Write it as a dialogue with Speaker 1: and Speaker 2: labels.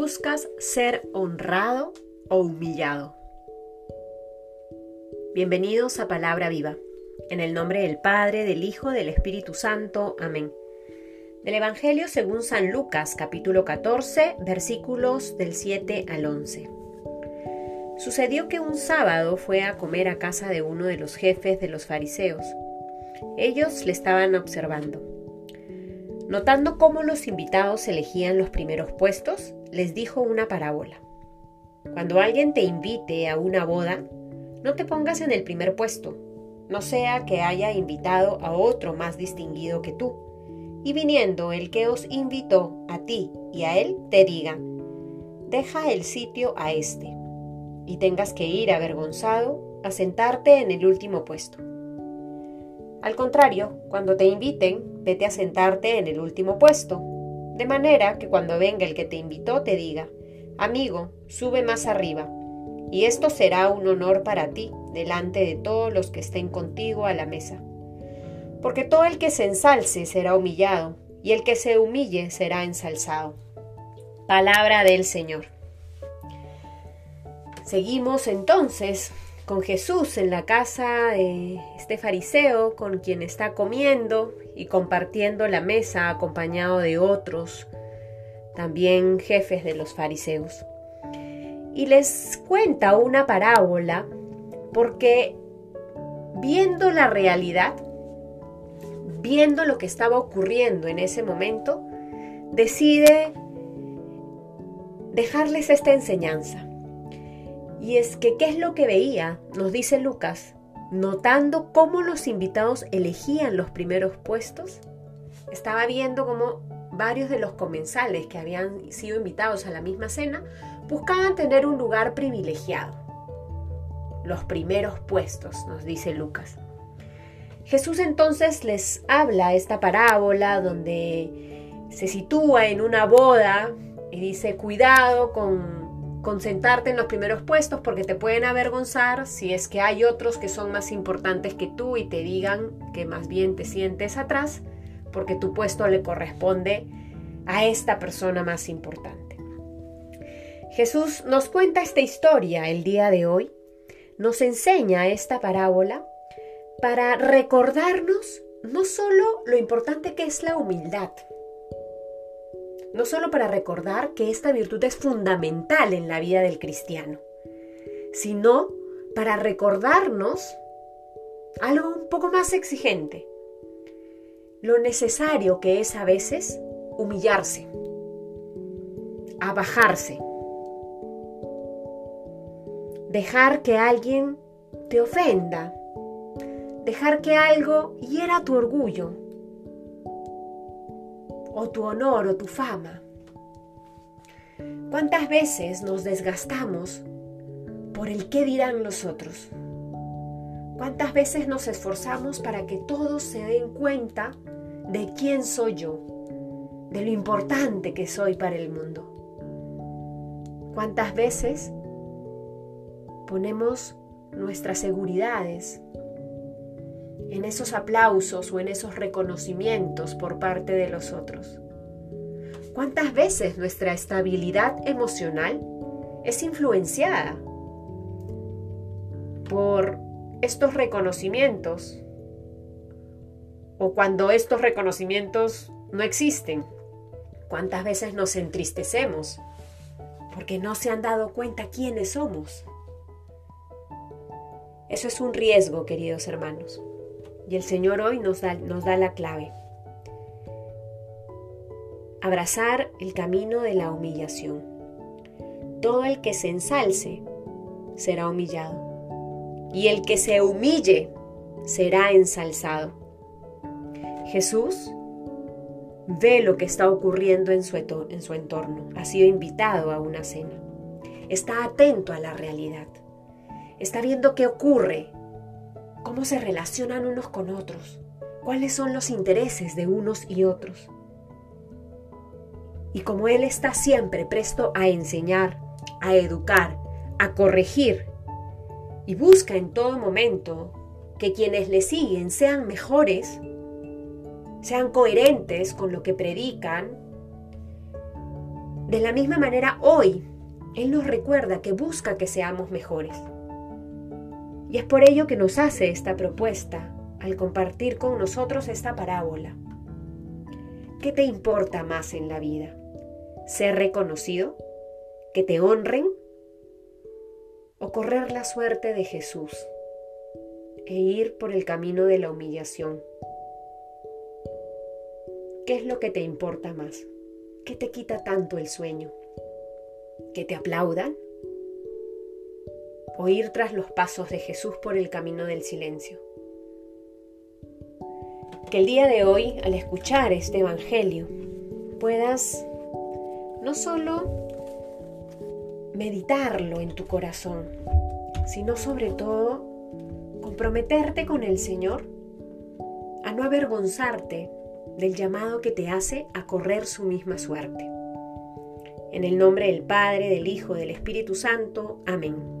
Speaker 1: ¿Buscas ser honrado o humillado? Bienvenidos a Palabra Viva. En el nombre del Padre, del Hijo, del Espíritu Santo. Amén. Del Evangelio según San Lucas, capítulo 14, versículos del 7 al 11. Sucedió que un sábado fue a comer a casa de uno de los jefes de los fariseos. Ellos le estaban observando. Notando cómo los invitados elegían los primeros puestos, les dijo una parábola. Cuando alguien te invite a una boda, no te pongas en el primer puesto, no sea que haya invitado a otro más distinguido que tú, y viniendo el que os invitó a ti y a él, te diga, deja el sitio a este, y tengas que ir avergonzado a sentarte en el último puesto. Al contrario, cuando te inviten, vete a sentarte en el último puesto, de manera que cuando venga el que te invitó te diga, amigo, sube más arriba, y esto será un honor para ti delante de todos los que estén contigo a la mesa. Porque todo el que se ensalce será humillado, y el que se humille será ensalzado. Palabra del Señor. Seguimos entonces con Jesús en la casa de este fariseo con quien está comiendo y compartiendo la mesa acompañado de otros, también jefes de los fariseos. Y les cuenta una parábola porque viendo la realidad, viendo lo que estaba ocurriendo en ese momento, decide dejarles esta enseñanza. Y es que, ¿qué es lo que veía? Nos dice Lucas, notando cómo los invitados elegían los primeros puestos, estaba viendo cómo varios de los comensales que habían sido invitados a la misma cena buscaban tener un lugar privilegiado. Los primeros puestos, nos dice Lucas. Jesús entonces les habla esta parábola donde se sitúa en una boda y dice, cuidado con concentrarte en los primeros puestos porque te pueden avergonzar si es que hay otros que son más importantes que tú y te digan que más bien te sientes atrás porque tu puesto le corresponde a esta persona más importante. Jesús nos cuenta esta historia el día de hoy, nos enseña esta parábola para recordarnos no solo lo importante que es la humildad, no solo para recordar que esta virtud es fundamental en la vida del cristiano, sino para recordarnos algo un poco más exigente, lo necesario que es a veces humillarse, abajarse, dejar que alguien te ofenda, dejar que algo hiera tu orgullo, o tu honor o tu fama. ¿Cuántas veces nos desgastamos por el qué dirán los otros? ¿Cuántas veces nos esforzamos para que todos se den cuenta de quién soy yo, de lo importante que soy para el mundo? ¿Cuántas veces ponemos nuestras seguridades en esos aplausos o en esos reconocimientos por parte de los otros? ¿Cuántas veces nuestra estabilidad emocional es influenciada por estos reconocimientos o cuando estos reconocimientos no existen? ¿Cuántas veces nos entristecemos porque no se han dado cuenta quiénes somos? Eso es un riesgo, queridos hermanos. Y el Señor hoy nos da, nos da la clave. Abrazar el camino de la humillación. Todo el que se ensalce será humillado. Y el que se humille será ensalzado. Jesús ve lo que está ocurriendo en su, en su entorno. Ha sido invitado a una cena. Está atento a la realidad. Está viendo qué ocurre cómo se relacionan unos con otros, cuáles son los intereses de unos y otros. Y como Él está siempre presto a enseñar, a educar, a corregir, y busca en todo momento que quienes le siguen sean mejores, sean coherentes con lo que predican, De la misma manera, hoy, Él nos recuerda que busca que seamos mejores. Y es por ello que nos hace esta propuesta al compartir con nosotros esta parábola. ¿Qué te importa más en la vida? ¿Ser reconocido? ¿Que te honren? ¿O correr la suerte de Jesús e ir por el camino de la humillación? ¿Qué es lo que te importa más? ¿Qué te quita tanto el sueño? ¿Que te aplaudan? ¿O ir tras los pasos de Jesús por el camino del silencio? Que el día de hoy, al escuchar este Evangelio, puedas no solo meditarlo en tu corazón, sino sobre todo comprometerte con el Señor a no avergonzarte del llamado que te hace a correr su misma suerte. En el nombre del Padre, del Hijo, del Espíritu Santo. Amén.